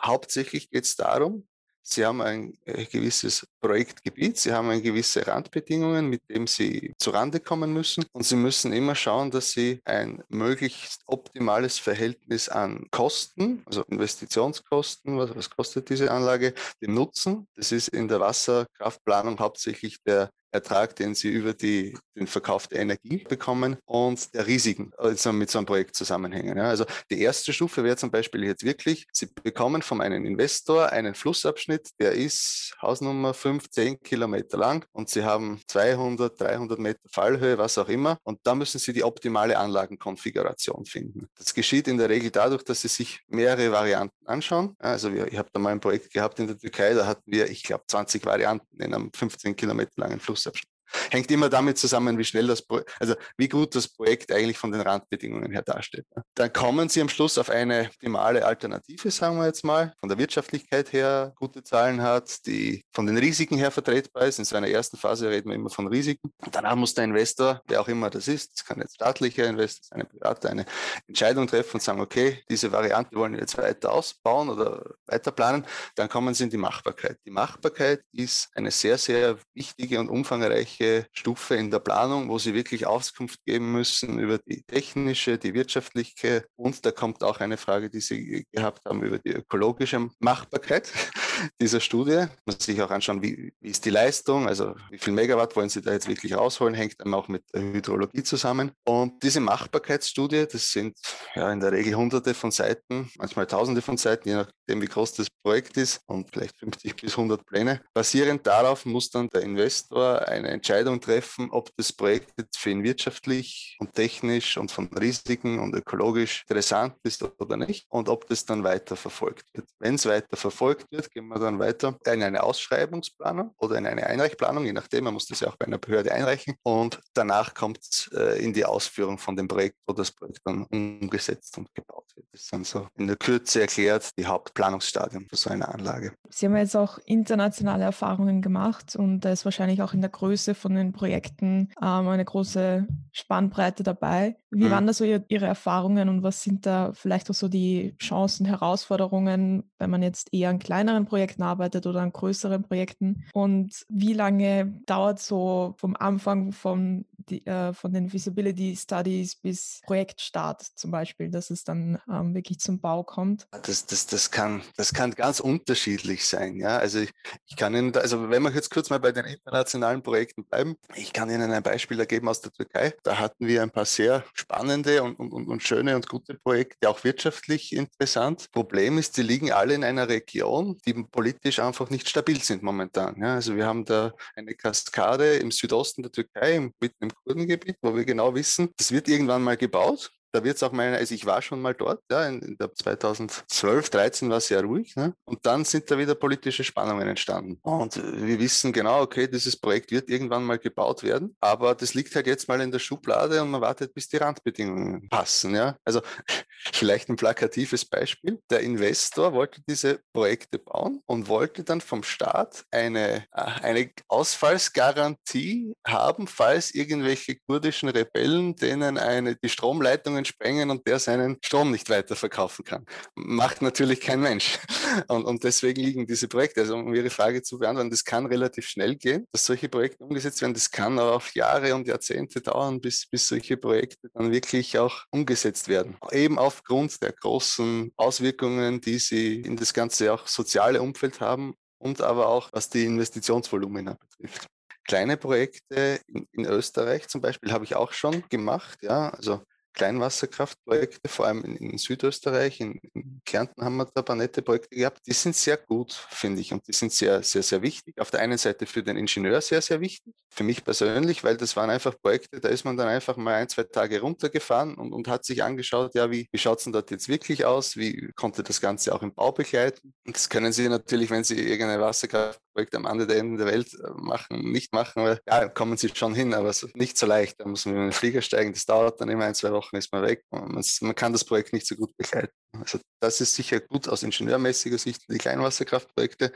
Hauptsächlich geht es darum, Sie haben ein äh, gewisses Projektgebiet, Sie haben gewisse Randbedingungen, mit dem Sie zurande kommen müssen. Und Sie müssen immer schauen, dass Sie ein möglichst optimales Verhältnis an Kosten, also Investitionskosten, was, was kostet diese Anlage, dem Nutzen. Das ist in der Wasserkraftplanung hauptsächlich der Ertrag, den sie über die, den Verkauf der Energie bekommen und der Risiken also mit so einem Projekt zusammenhängen. Ja. Also die erste Stufe wäre zum Beispiel jetzt wirklich, Sie bekommen von einem Investor einen Flussabschnitt, der ist Hausnummer 5, 10 Kilometer lang und Sie haben 200, 300 Meter Fallhöhe, was auch immer. Und da müssen Sie die optimale Anlagenkonfiguration finden. Das geschieht in der Regel dadurch, dass Sie sich mehrere Varianten anschauen. Also wir, ich habe da mal ein Projekt gehabt in der Türkei, da hatten wir, ich glaube, 20 Varianten in einem 15 Kilometer langen Fluss perception. Hängt immer damit zusammen, wie schnell das, also wie gut das Projekt eigentlich von den Randbedingungen her dasteht. Dann kommen Sie am Schluss auf eine optimale Alternative, sagen wir jetzt mal, von der Wirtschaftlichkeit her gute Zahlen hat, die von den Risiken her vertretbar ist. In so einer ersten Phase reden wir immer von Risiken. Danach muss der Investor, wer auch immer das ist, das kann jetzt staatlicher Investor sein, eine private, eine Entscheidung treffen und sagen, okay, diese Variante wollen wir jetzt weiter ausbauen oder weiter planen. Dann kommen Sie in die Machbarkeit. Die Machbarkeit ist eine sehr, sehr wichtige und umfangreiche wesentliche Stufe in der Planung, wo sie wirklich Auskunft geben müssen über die technische, die wirtschaftliche. Und da kommt auch eine Frage, die Sie gehabt haben, über die ökologische Machbarkeit dieser Studie. Man muss sich auch anschauen, wie, wie ist die Leistung, also wie viel Megawatt wollen Sie da jetzt wirklich rausholen, hängt dann auch mit der Hydrologie zusammen. Und diese Machbarkeitsstudie, das sind ja in der Regel hunderte von Seiten, manchmal tausende von Seiten, je nachdem wie groß das Projekt ist und vielleicht 50 bis 100 Pläne. Basierend darauf muss dann der Investor eine Entscheidung Entscheidung treffen, ob das Projekt jetzt für ihn wirtschaftlich und technisch und von Risiken und ökologisch interessant ist oder nicht und ob das dann weiter verfolgt wird. Wenn es weiter verfolgt wird, gehen wir dann weiter in eine Ausschreibungsplanung oder in eine Einreichplanung, je nachdem, man muss das ja auch bei einer Behörde einreichen und danach kommt es äh, in die Ausführung von dem Projekt, wo das Projekt dann umgesetzt und gebaut wird. Das ist dann so in der Kürze erklärt die Hauptplanungsstadien für so eine Anlage. Sie haben jetzt auch internationale Erfahrungen gemacht und da ist wahrscheinlich auch in der Größe von den Projekten ähm, eine große Spannbreite dabei. Wie mhm. waren da so Ihre Erfahrungen und was sind da vielleicht auch so die Chancen, Herausforderungen, wenn man jetzt eher an kleineren Projekten Pilotprojekten arbeitet oder an größeren Projekten. Und wie lange dauert so vom Anfang von, die, äh, von den Feasibility Studies bis Projektstart zum Beispiel, dass es dann ähm, wirklich zum Bau kommt? Das, das, das, kann, das kann ganz unterschiedlich sein. Ja? Also ich, ich kann Ihnen, also wenn wir jetzt kurz mal bei den internationalen Projekten bleiben, ich kann Ihnen ein Beispiel ergeben aus der Türkei. Da hatten wir ein paar sehr spannende und, und, und schöne und gute Projekte, auch wirtschaftlich interessant. Problem ist, sie liegen alle in einer Region, die politisch einfach nicht stabil sind momentan. Ja, also wir haben da eine Kaskade im Südosten der Türkei, mitten im Kurdengebiet, wo wir genau wissen, das wird irgendwann mal gebaut da wird es auch mal, also ich war schon mal dort, ja, in, in der 2012, 13 war es sehr ruhig. Ne? Und dann sind da wieder politische Spannungen entstanden. Und wir wissen genau, okay, dieses Projekt wird irgendwann mal gebaut werden, aber das liegt halt jetzt mal in der Schublade und man wartet, bis die Randbedingungen passen. Ja? Also vielleicht ein plakatives Beispiel. Der Investor wollte diese Projekte bauen und wollte dann vom Staat eine, äh, eine Ausfallsgarantie haben, falls irgendwelche kurdischen Rebellen denen eine, die Stromleitungen Leitungen sprengen und der seinen Strom nicht weiterverkaufen kann. Macht natürlich kein Mensch. Und, und deswegen liegen diese Projekte, also um Ihre Frage zu beantworten, das kann relativ schnell gehen, dass solche Projekte umgesetzt werden. Das kann aber auf Jahre und Jahrzehnte dauern, bis, bis solche Projekte dann wirklich auch umgesetzt werden. Eben aufgrund der großen Auswirkungen, die sie in das ganze auch soziale Umfeld haben und aber auch was die Investitionsvolumina betrifft kleine Projekte in, in, Österreich zum Beispiel habe ich auch schon gemacht. Ja, also Kleinwasserkraftprojekte, vor allem in, in Südösterreich, in, in, Kärnten haben wir da ein paar nette Projekte gehabt. Die sind sehr gut, finde ich, und die sind sehr, sehr, sehr wichtig. Auf der einen Seite für den Ingenieur sehr, sehr wichtig, für mich persönlich, weil das waren einfach Projekte, da ist man dann einfach mal ein, zwei Tage runtergefahren und, und hat sich angeschaut, ja, wie, wie schaut es denn dort jetzt wirklich aus? Wie konnte das Ganze auch im Bau begleiten? Das können Sie natürlich, wenn Sie irgendeine Wasserkraftprojekt am Ende der Welt äh, machen, nicht machen, weil ja, kommen Sie schon hin, aber nicht so leicht. Da muss man in den Flieger steigen, das dauert dann immer ein, zwei Wochen ist man weg. Man, man kann das Projekt nicht so gut begleiten. Also das ist sicher gut aus ingenieurmäßiger Sicht die Kleinwasserkraftprojekte.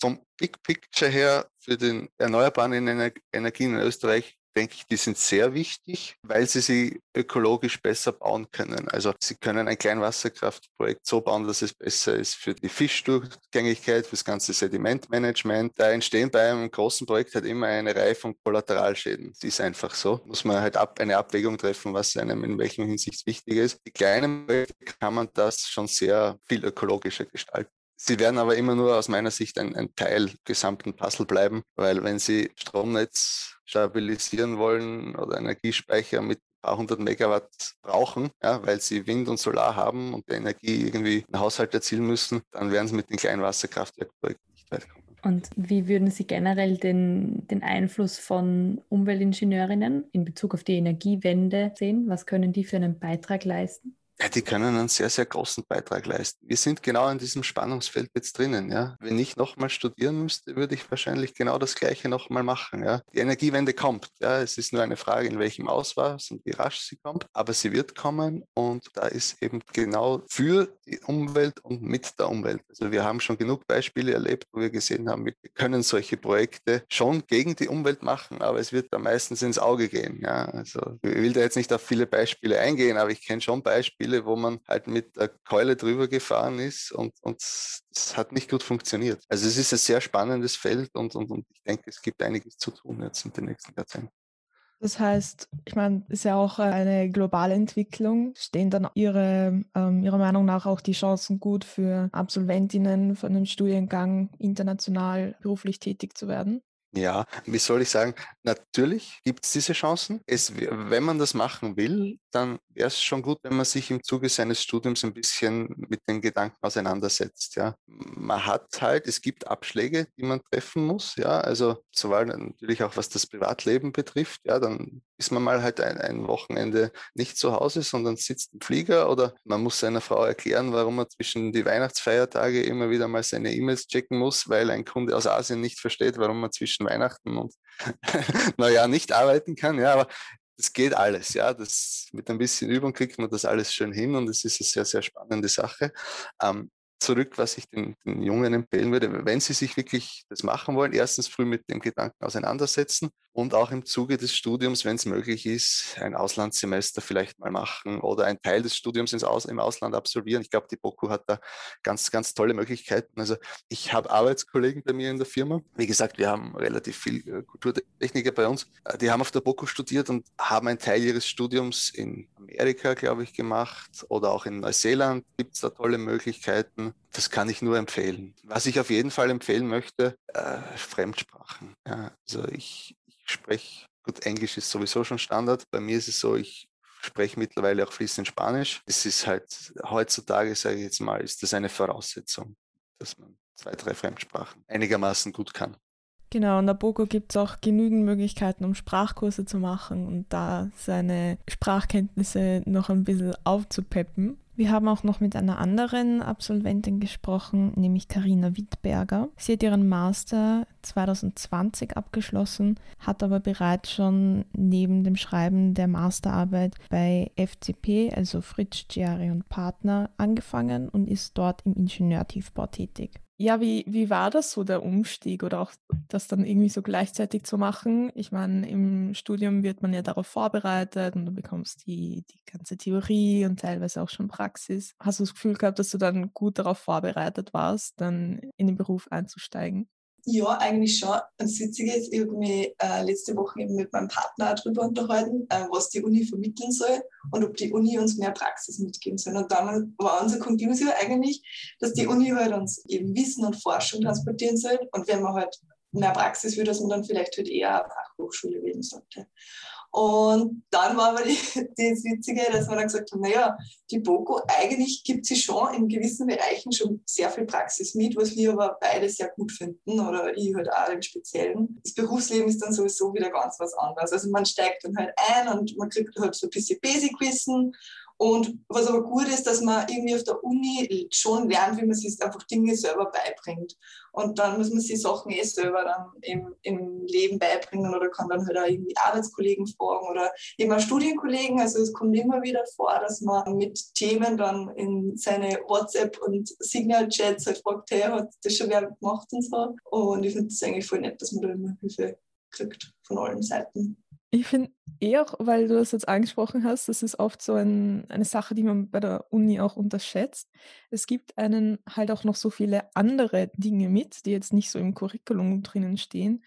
Vom Big Picture her für den erneuerbaren Energien in Österreich denke ich, die sind sehr wichtig, weil sie sie ökologisch besser bauen können. Also sie können ein Kleinwasserkraftprojekt so bauen, dass es besser ist für die Fischdurchgängigkeit, für das ganze Sedimentmanagement. Da entstehen bei einem großen Projekt halt immer eine Reihe von Kollateralschäden. Das ist einfach so. Muss man halt ab, eine Abwägung treffen, was einem in welcher Hinsicht wichtig ist. Die kleinen Projekte kann man das schon sehr viel ökologischer gestalten. Sie werden aber immer nur aus meiner Sicht ein, ein Teil gesamten Puzzle bleiben, weil wenn Sie Stromnetz stabilisieren wollen oder Energiespeicher mit ein paar hundert Megawatt brauchen, ja, weil sie Wind und Solar haben und die Energie irgendwie einen Haushalt erzielen müssen, dann werden sie mit den kleinen Wasserkraftwerkprojekten nicht weit kommen. Und wie würden Sie generell den, den Einfluss von Umweltingenieurinnen in Bezug auf die Energiewende sehen? Was können die für einen Beitrag leisten? Ja, die können einen sehr, sehr großen Beitrag leisten. Wir sind genau in diesem Spannungsfeld jetzt drinnen. Ja. Wenn ich nochmal studieren müsste, würde ich wahrscheinlich genau das Gleiche nochmal machen. Ja. Die Energiewende kommt. Ja. Es ist nur eine Frage, in welchem Ausmaß und wie rasch sie kommt. Aber sie wird kommen und da ist eben genau für die Umwelt und mit der Umwelt. Also wir haben schon genug Beispiele erlebt, wo wir gesehen haben, wir können solche Projekte schon gegen die Umwelt machen, aber es wird da meistens ins Auge gehen. Ja. Also ich will da jetzt nicht auf viele Beispiele eingehen, aber ich kenne schon Beispiele, Spiele, wo man halt mit der Keule drüber gefahren ist und, und es hat nicht gut funktioniert. Also es ist ein sehr spannendes Feld und, und, und ich denke, es gibt einiges zu tun jetzt in den nächsten Jahrzehnten. Das heißt, ich meine, ist ja auch eine globale Entwicklung. Stehen dann Ihre, ähm, Ihrer Meinung nach auch die Chancen gut für Absolventinnen von einem Studiengang international beruflich tätig zu werden? Ja, wie soll ich sagen, natürlich gibt es diese Chancen. Es, wenn man das machen will, dann wäre es schon gut, wenn man sich im Zuge seines Studiums ein bisschen mit den Gedanken auseinandersetzt. Ja. Man hat halt, es gibt Abschläge, die man treffen muss, ja, also sowohl natürlich auch was das Privatleben betrifft, ja, dann ist man mal halt ein, ein Wochenende nicht zu Hause, sondern sitzt im Flieger oder man muss seiner Frau erklären, warum man zwischen die Weihnachtsfeiertage immer wieder mal seine E-Mails checken muss, weil ein Kunde aus Asien nicht versteht, warum man zwischen Weihnachten und Neujahr nicht arbeiten kann. Ja, aber das geht alles, ja. Das, mit ein bisschen Übung kriegt man das alles schön hin und es ist eine sehr, sehr spannende Sache. Ähm, zurück, was ich den, den, Jungen empfehlen würde, wenn sie sich wirklich das machen wollen, erstens früh mit dem Gedanken auseinandersetzen und auch im Zuge des Studiums, wenn es möglich ist, ein Auslandssemester vielleicht mal machen oder einen Teil des Studiums ins Aus, im Ausland absolvieren. Ich glaube, die BOKU hat da ganz, ganz tolle Möglichkeiten. Also ich habe Arbeitskollegen bei mir in der Firma. Wie gesagt, wir haben relativ viel äh, Kulturtechniker bei uns. Äh, die haben auf der BOKU studiert und haben einen Teil ihres Studiums in Amerika, glaube ich, gemacht oder auch in Neuseeland gibt es da tolle Möglichkeiten. Das kann ich nur empfehlen. Was ich auf jeden Fall empfehlen möchte, äh, Fremdsprachen. Ja, also ich, ich spreche, gut, Englisch ist sowieso schon Standard. Bei mir ist es so, ich spreche mittlerweile auch fließend Spanisch. Es ist halt heutzutage, sage ich jetzt mal, ist das eine Voraussetzung, dass man zwei, drei Fremdsprachen einigermaßen gut kann. Genau, in der BOKO gibt es auch genügend Möglichkeiten, um Sprachkurse zu machen und da seine Sprachkenntnisse noch ein bisschen aufzupeppen. Wir haben auch noch mit einer anderen Absolventin gesprochen, nämlich Karina Wittberger. Sie hat ihren Master 2020 abgeschlossen, hat aber bereits schon neben dem Schreiben der Masterarbeit bei FCP, also Fritsch, Giari und Partner, angefangen und ist dort im Ingenieurtiefbau tätig. Ja, wie, wie war das so, der Umstieg oder auch das dann irgendwie so gleichzeitig zu machen? Ich meine, im Studium wird man ja darauf vorbereitet und du bekommst die, die ganze Theorie und teilweise auch schon Praxis. Hast du das Gefühl gehabt, dass du dann gut darauf vorbereitet warst, dann in den Beruf einzusteigen? Ja, eigentlich schon. Das Witzige ist, ich habe mich äh, letzte Woche eben mit meinem Partner darüber unterhalten, äh, was die Uni vermitteln soll und ob die Uni uns mehr Praxis mitgeben soll. Und dann war unsere Konklusion eigentlich, dass die Uni halt uns eben Wissen und Forschung transportieren soll. Und wenn man halt mehr Praxis will, dass man dann vielleicht halt eher eine Fachhochschule wählen sollte. Und dann war aber die, das Witzige, dass wir dann gesagt haben, naja, die BOKO, eigentlich gibt sie schon in gewissen Bereichen schon sehr viel Praxis mit, was wir aber beide sehr gut finden oder ich halt auch im Speziellen. Das Berufsleben ist dann sowieso wieder ganz was anderes. Also man steigt dann halt ein und man kriegt halt so ein bisschen Basic-Wissen und was aber gut ist, dass man irgendwie auf der Uni schon lernt, wie man sich einfach Dinge selber beibringt. Und dann muss man sich Sachen eh selber dann im, im Leben beibringen oder kann dann halt auch irgendwie Arbeitskollegen fragen oder auch Studienkollegen. Also es kommt immer wieder vor, dass man mit Themen dann in seine WhatsApp und Signal-Chats halt fragt, hey, hat das schon wer gemacht und so. Und ich finde das eigentlich voll nett, dass man da immer Hilfe kriegt von allen Seiten. Ich finde eh auch, weil du das jetzt angesprochen hast, das ist oft so ein, eine Sache, die man bei der Uni auch unterschätzt. Es gibt einen halt auch noch so viele andere Dinge mit, die jetzt nicht so im Curriculum drinnen stehen.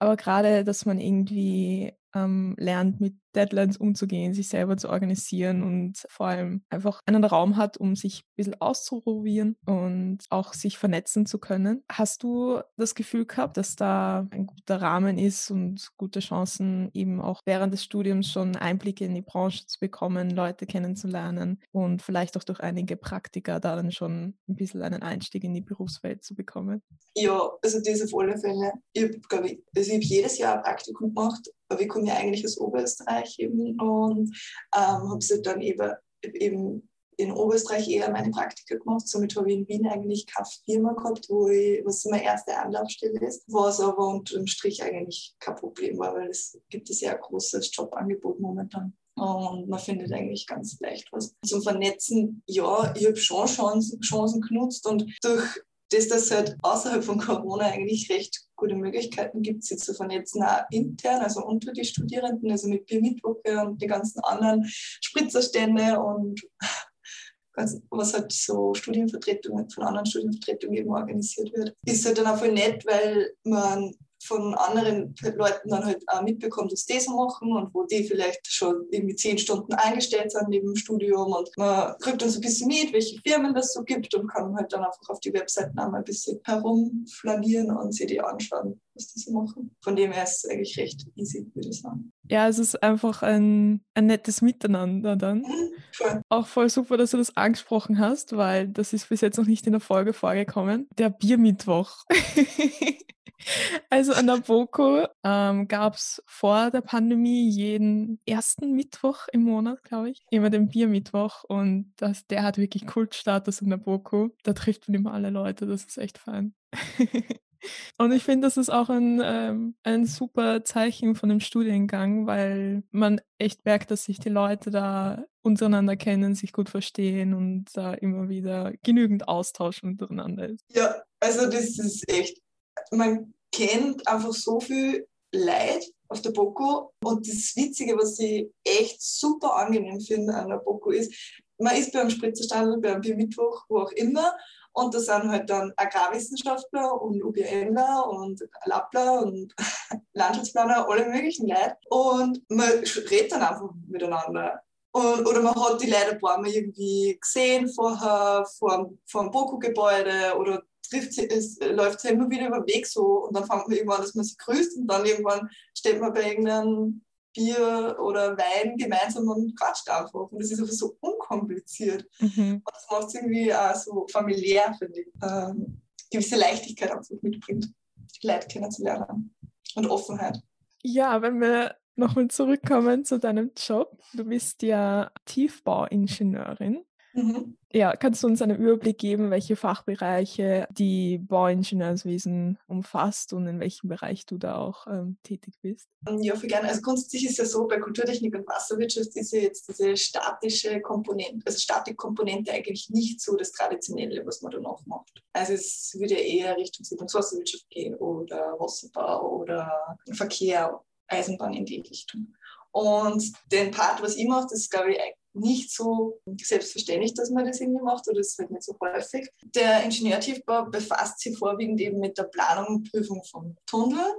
Aber gerade, dass man irgendwie ähm, lernt, mit Deadlines umzugehen, sich selber zu organisieren und vor allem einfach einen Raum hat, um sich ein bisschen auszuprobieren und auch sich vernetzen zu können. Hast du das Gefühl gehabt, dass da ein guter Rahmen ist und gute Chancen, eben auch während des Studiums schon Einblicke in die Branche zu bekommen, Leute kennenzulernen und vielleicht auch durch einige Praktika da dann schon ein bisschen einen Einstieg in die Berufswelt zu bekommen? Ja, also diese auf Fälle. Ich habe, ich, also hab jedes Jahr ein Praktikum gemacht aber ich komme ja eigentlich aus Oberösterreich eben und ähm, habe sie dann eben, eben in Oberösterreich eher meine Praktika gemacht. Somit habe ich in Wien eigentlich keine Firma gehabt, wo ich, was meine erste Anlaufstelle ist, was aber unterm Strich eigentlich kein Problem war, weil es gibt ein sehr großes Jobangebot momentan. Und man findet eigentlich ganz leicht was. Zum Vernetzen, ja, ich habe schon Chancen, Chancen genutzt und durch das, dass halt außerhalb von Corona eigentlich recht gute Möglichkeiten gibt, sie zu vernetzen, auch intern, also unter die Studierenden, also mit Biermittwoche und die ganzen anderen Spritzerstände und was halt so Studienvertretungen von anderen Studienvertretungen eben organisiert wird. Ist halt dann auch voll nett, weil man von anderen Leuten dann halt auch mitbekommt, dass die so machen und wo die vielleicht schon irgendwie zehn Stunden eingestellt sind neben dem Studium und man kriegt dann so ein bisschen mit, welche Firmen das so gibt und kann halt dann einfach auf die Webseiten einmal ein bisschen herumflanieren und sich die anschauen, was die so machen. Von dem her ist es eigentlich recht easy, würde ich sagen. Ja, es ist einfach ein, ein nettes Miteinander dann. Mhm, voll. Auch voll super, dass du das angesprochen hast, weil das ist bis jetzt noch nicht in der Folge vorgekommen. Der Biermittwoch. Also an der BOKO ähm, gab es vor der Pandemie jeden ersten Mittwoch im Monat, glaube ich, immer den Biermittwoch und das, der hat wirklich Kultstatus an der BOKO. Da trifft man immer alle Leute, das ist echt fein. Und ich finde, das ist auch ein, ähm, ein super Zeichen von dem Studiengang, weil man echt merkt, dass sich die Leute da untereinander kennen, sich gut verstehen und da äh, immer wieder genügend Austausch untereinander ist. Ja, also das ist echt, man kennt einfach so viel Leid auf der Boko und das Witzige, was ich echt super angenehm finde an der Boko ist, man ist beim Spritzerstandel, beim Biermittwoch, wo auch immer und da sind halt dann Agrarwissenschaftler und UGMler und Lappler und Landschaftsplaner, alle möglichen Leute. Und man redet dann einfach miteinander. Und, oder man hat die Leute ein paar Mal irgendwie gesehen vorher, vor, vor dem Boku-Gebäude oder trifft sie, es läuft sie immer wieder über den Weg so und dann fängt man irgendwann, dass man sich grüßt und dann irgendwann steht man bei irgendeinem Bier oder Wein gemeinsam und quatscht einfach. Und das ist einfach so unkompliziert. Mhm. Und das macht es irgendwie auch so familiär, finde ich. Ähm, gewisse Leichtigkeit einfach mitbringt, die Leute kennenzulernen und Offenheit. Ja, wenn wir nochmal zurückkommen zu deinem Job. Du bist ja Tiefbauingenieurin. Mhm. Ja, kannst du uns einen Überblick geben, welche Fachbereiche die Bauingenieurswesen umfasst und in welchem Bereich du da auch ähm, tätig bist? Ja, für gerne. Also grundsätzlich ist ja so, bei Kulturtechnik und Wasserwirtschaft ist ja jetzt diese statische Komponente, also Statikkomponente eigentlich nicht so das Traditionelle, was man da noch macht. Also es würde eher Richtung Siedlungswasserwirtschaft gehen oder Wasserbau oder Verkehr, Eisenbahn in die Richtung. Und den Part, was ich mache, das ist, glaube ich, nicht so selbstverständlich, dass man das irgendwie macht oder das ist halt nicht so häufig. Der Ingenieurtiefbau befasst sich vorwiegend eben mit der Planung und Prüfung von Tunneln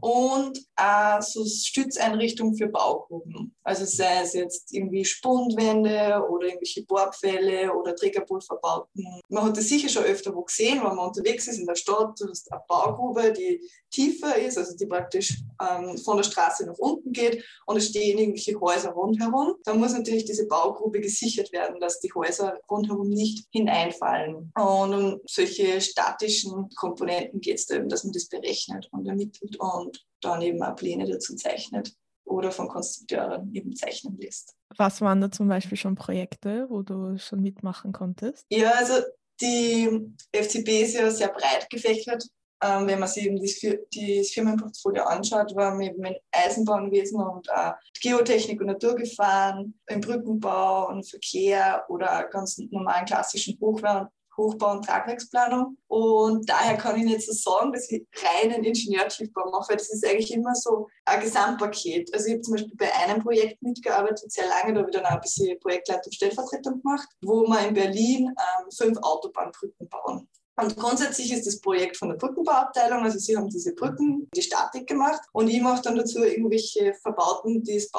und auch so Stützeinrichtungen für Baugruppen. Also sei es jetzt irgendwie Spundwände oder irgendwelche Bohrpfähle oder Trägerpulverbauten. Man hat das sicher schon öfter wo gesehen, wenn man unterwegs ist in der Stadt. Du hast eine Baugrube, die tiefer ist, also die praktisch ähm, von der Straße nach unten geht und es stehen irgendwelche Häuser rundherum. Da muss natürlich diese Baugrube gesichert werden, dass die Häuser rundherum nicht hineinfallen. Und um solche statischen Komponenten geht es da eben, dass man das berechnet und ermittelt und dann eben auch Pläne dazu zeichnet oder von Konstrukteuren eben zeichnen lässt. Was waren da zum Beispiel schon Projekte, wo du schon mitmachen konntest? Ja, also die FCB ist ja sehr breit gefächert. Ähm, wenn man sich eben das, das Firmenportfolio anschaut, war wir eben im Eisenbahnwesen und auch Geotechnik und Naturgefahren, im Brückenbau und Verkehr oder ganz normalen klassischen Hochbau Hochbau- und Tragwerksplanung. Und daher kann ich nicht so sagen, dass ich reinen Ingenieurtiefbau mache, weil das ist eigentlich immer so ein Gesamtpaket. Also ich habe zum Beispiel bei einem Projekt mitgearbeitet, sehr lange, da habe ich dann auch ein bisschen Projektleitung Stellvertretung gemacht, wo wir in Berlin ähm, fünf Autobahnbrücken bauen. Und grundsätzlich ist das Projekt von der Brückenbauabteilung, also sie haben diese Brücken, die Statik gemacht und ich mache dann dazu irgendwelche Verbauten, die es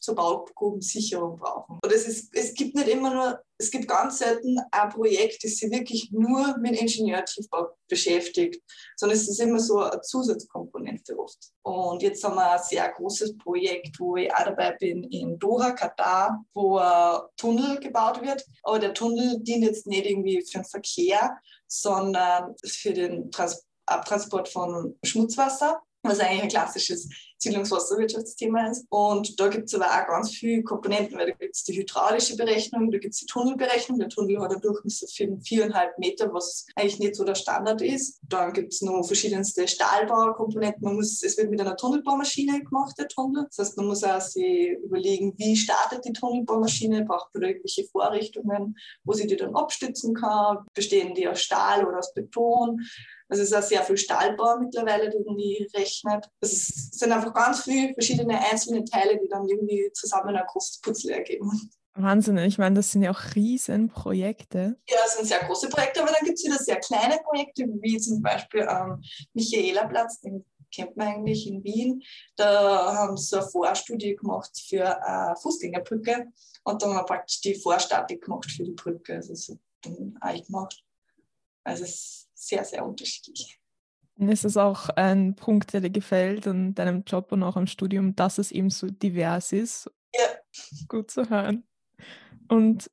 zur Baugrubensicherung brauchen. Und es, ist, es gibt nicht immer nur, es gibt ganz selten ein Projekt, das sich wirklich nur mit Ingenieurtiefbau beschäftigt, sondern es ist immer so eine Zusatzkomponente oft. Und jetzt haben wir ein sehr großes Projekt, wo ich auch dabei bin, in Doha, Katar, wo ein Tunnel gebaut wird. Aber der Tunnel dient jetzt nicht irgendwie für den Verkehr, sondern für den Trans Abtransport von Schmutzwasser was eigentlich ein klassisches Siedlungswasserwirtschaftsthema ist. Und da gibt es aber auch ganz viele Komponenten, weil da gibt es die hydraulische Berechnung, da gibt es die Tunnelberechnung. Der Tunnel hat einen Durchmesser von viereinhalb Meter, was eigentlich nicht so der Standard ist. Dann gibt es noch verschiedenste Stahlbaukomponenten. Man muss, es wird mit einer Tunnelbaumaschine gemacht, der Tunnel. Das heißt, man muss auch sich überlegen, wie startet die Tunnelbaumaschine, braucht man da irgendwelche Vorrichtungen, wo sie die dann abstützen kann, bestehen die aus Stahl oder aus Beton. Also es ist auch sehr viel Stahlbau mittlerweile, den die rechnet. Es sind einfach ganz viele verschiedene einzelne Teile, die dann irgendwie zusammen ein großes Putzel ergeben. Wahnsinn, ich meine, das sind ja auch Riesenprojekte. Ja, das sind sehr große Projekte, aber dann gibt es wieder sehr kleine Projekte, wie zum Beispiel am ähm, Michaelerplatz, den kennt man eigentlich in Wien. Da haben sie eine Vorstudie gemacht für eine Fußgängerbrücke und dann haben wir praktisch die Vorstatik gemacht für die Brücke. Also so dann auch gemacht. Also es sehr, sehr unterschiedlich. Ist es auch ein Punkt, der dir gefällt an deinem Job und auch am Studium, dass es eben so divers ist? Ja. Gut zu hören. Und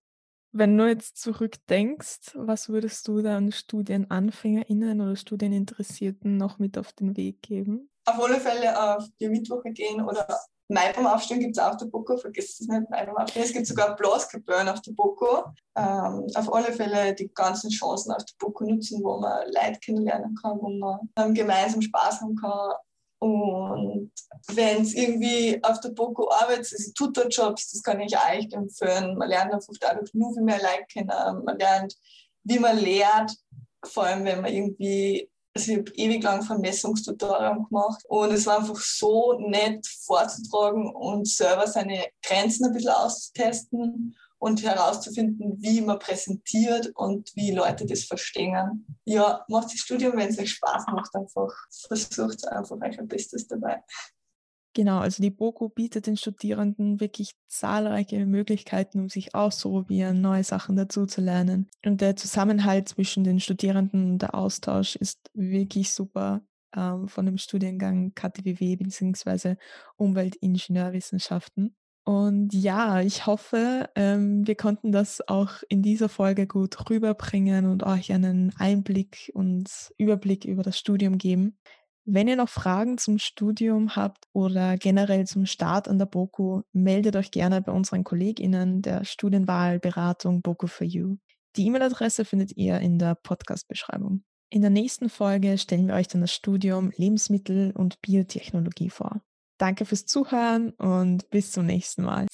wenn du jetzt zurückdenkst, was würdest du dann StudienanfängerInnen oder Studieninteressierten noch mit auf den Weg geben? Auf alle Fälle auf die Mittwoche gehen oder Mai beim Aufstehen gibt es auch der Boko, vergesst es nicht, Mai beim Aufstehen. Es gibt sogar Blasgebühren auf der Boko. Ähm, auf alle Fälle die ganzen Chancen auf der Boko nutzen, wo man Leute kennenlernen kann, wo man ähm, gemeinsam Spaß haben kann Und wenn es irgendwie auf der BOKU arbeitet, also Tutorjobs, das kann ich euch empfehlen. Man lernt einfach dadurch nur viel mehr Leute kennen. Man lernt, wie man lehrt, vor allem wenn man irgendwie also ich habe ewig lang Vermessungstutorium gemacht und es war einfach so nett vorzutragen und selber seine Grenzen ein bisschen auszutesten und herauszufinden, wie man präsentiert und wie Leute das verstehen. Ja, macht das Studium, wenn es euch Spaß macht, einfach versucht einfach euch ein Bestes dabei. Genau, also die BOKU bietet den Studierenden wirklich zahlreiche Möglichkeiten, um sich auszuprobieren, neue Sachen dazu zu lernen. Und der Zusammenhalt zwischen den Studierenden und der Austausch ist wirklich super ähm, von dem Studiengang KTWW bzw. Umweltingenieurwissenschaften. Und ja, ich hoffe, ähm, wir konnten das auch in dieser Folge gut rüberbringen und euch einen Einblick und Überblick über das Studium geben. Wenn ihr noch Fragen zum Studium habt oder generell zum Start an der BOKU, meldet euch gerne bei unseren KollegInnen der Studienwahlberatung BOKU for You. Die E-Mail-Adresse findet ihr in der Podcast-Beschreibung. In der nächsten Folge stellen wir euch dann das Studium Lebensmittel- und Biotechnologie vor. Danke fürs Zuhören und bis zum nächsten Mal.